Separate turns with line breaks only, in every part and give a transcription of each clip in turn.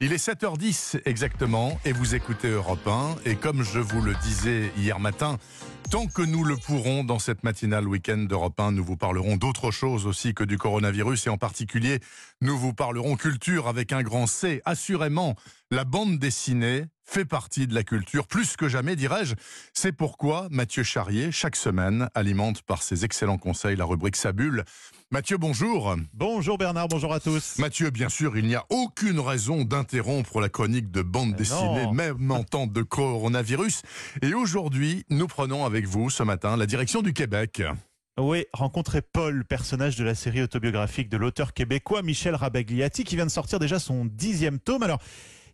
Il est 7h10 exactement et vous écoutez Europe 1 et comme je vous le disais hier matin, tant que nous le pourrons dans cette matinale week-end d'Europe 1, nous vous parlerons d'autre chose aussi que du coronavirus et en particulier nous vous parlerons culture avec un grand C. Assurément, la bande dessinée fait partie de la culture, plus que jamais, dirais-je. C'est pourquoi Mathieu Charrier, chaque semaine, alimente par ses excellents conseils la rubrique Sabule. Mathieu, bonjour.
Bonjour Bernard, bonjour à tous.
Mathieu, bien sûr, il n'y a aucune raison d'interrompre la chronique de bande dessinée, même en temps de coronavirus. Et aujourd'hui, nous prenons avec vous ce matin la direction du Québec.
Oui, rencontrer Paul, personnage de la série autobiographique de l'auteur québécois Michel Rabagliati, qui vient de sortir déjà son dixième tome. Alors,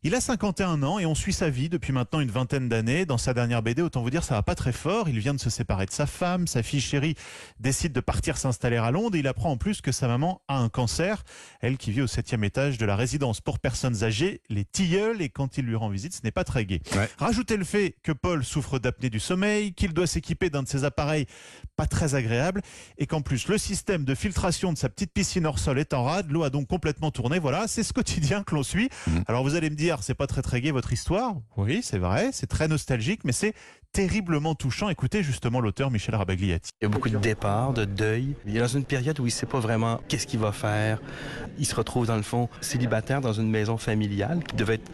il a 51 ans et on suit sa vie depuis maintenant une vingtaine d'années. Dans sa dernière BD, autant vous dire, ça va pas très fort. Il vient de se séparer de sa femme. Sa fille chérie décide de partir s'installer à Londres. Et il apprend en plus que sa maman a un cancer. Elle qui vit au septième étage de la résidence pour personnes âgées, les tilleuls. Et quand il lui rend visite, ce n'est pas très gai. Rajoutez le fait que Paul souffre d'apnée du sommeil, qu'il doit s'équiper d'un de ses appareils pas très agréable et qu'en plus le système de filtration de sa petite piscine hors sol est en rade. L'eau a donc complètement tourné. Voilà, c'est ce quotidien que l'on suit. Mmh. Alors vous allez me dire, c'est pas très très gai votre histoire. Oui, c'est vrai, c'est très nostalgique, mais c'est terriblement touchant. Écoutez justement l'auteur Michel Rabagliati.
Il y a beaucoup de départs, de deuil. Il est dans une période où il sait pas vraiment qu'est-ce qu'il va faire. Il se retrouve dans le fond célibataire dans une maison familiale qui devait être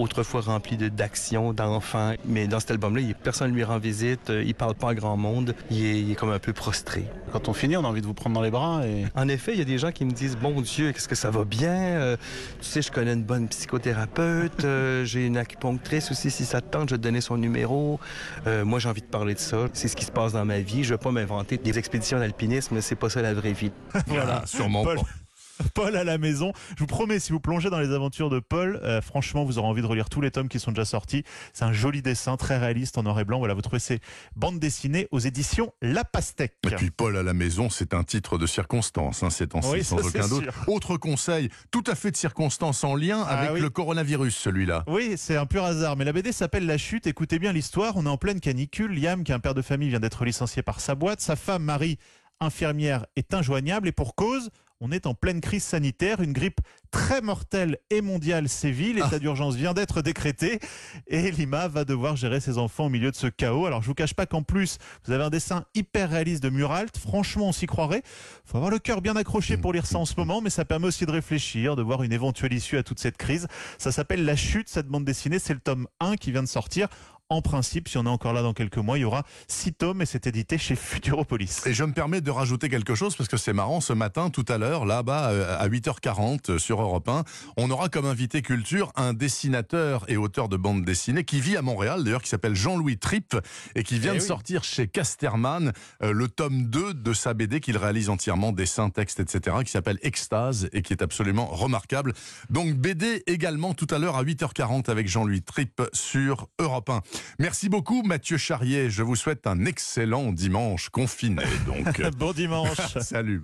autrefois rempli d'actions, d'enfants. Mais dans cet album-là, personne ne lui rend visite, euh, il parle pas à grand monde, il est, comme un peu prostré.
Quand on finit, on a envie de vous prendre dans les bras. Et...
En effet, il y a des gens qui me disent, bon Dieu, qu'est-ce que ça va bien? Euh, tu sais, je connais une bonne psychothérapeute, euh, j'ai une acupunctrice aussi, si ça te tente, je vais te donner son numéro. moi, j'ai envie de parler de ça. C'est ce qui se passe dans ma vie. Je veux pas m'inventer des expéditions d'alpinisme, c'est pas ça la vraie vie.
voilà, sûrement pas.
Paul à la maison. Je vous promets, si vous plongez dans les aventures de Paul, euh, franchement, vous aurez envie de relire tous les tomes qui sont déjà sortis. C'est un joli dessin, très réaliste, en noir et blanc. Voilà, vous trouvez ces bandes dessinées aux éditions La Pastèque.
Et puis Paul à la maison, c'est un titre de circonstance, hein, c'est en oui, sans aucun doute. Autre conseil, tout à fait de circonstance en lien ah avec le coronavirus, celui-là.
Oui, c'est un pur hasard, mais la BD s'appelle La Chute. Écoutez bien l'histoire. On est en pleine canicule. Liam, qui est un père de famille, vient d'être licencié par sa boîte. Sa femme, Marie, infirmière, est injoignable et pour cause, on est en pleine crise sanitaire, une grippe très mortelle et mondiale sévit, l'état ah. d'urgence vient d'être décrété et Lima va devoir gérer ses enfants au milieu de ce chaos. Alors je vous cache pas qu'en plus, vous avez un dessin hyper réaliste de Muralt, franchement on s'y croirait. Faut avoir le cœur bien accroché pour lire ça en ce moment, mais ça permet aussi de réfléchir, de voir une éventuelle issue à toute cette crise. Ça s'appelle La Chute, cette bande dessinée, c'est le tome 1 qui vient de sortir en principe, si on est encore là dans quelques mois, il y aura six tomes et c'est édité chez Futuropolis.
Et je me permets de rajouter quelque chose parce que c'est marrant, ce matin, tout à l'heure, là-bas, euh, à 8h40 euh, sur Europe 1, on aura comme invité culture un dessinateur et auteur de bande dessinée qui vit à Montréal, d'ailleurs, qui s'appelle Jean-Louis Tripp et qui vient eh de sortir chez Casterman euh, le tome 2 de sa BD qu'il réalise entièrement, dessin, texte, etc., qui s'appelle Extase et qui est absolument remarquable. Donc BD également tout à l'heure à 8h40 avec Jean-Louis Tripp sur Europe 1. Merci beaucoup Mathieu Charrier. Je vous souhaite un excellent dimanche confiné. Donc.
bon dimanche.
Salut.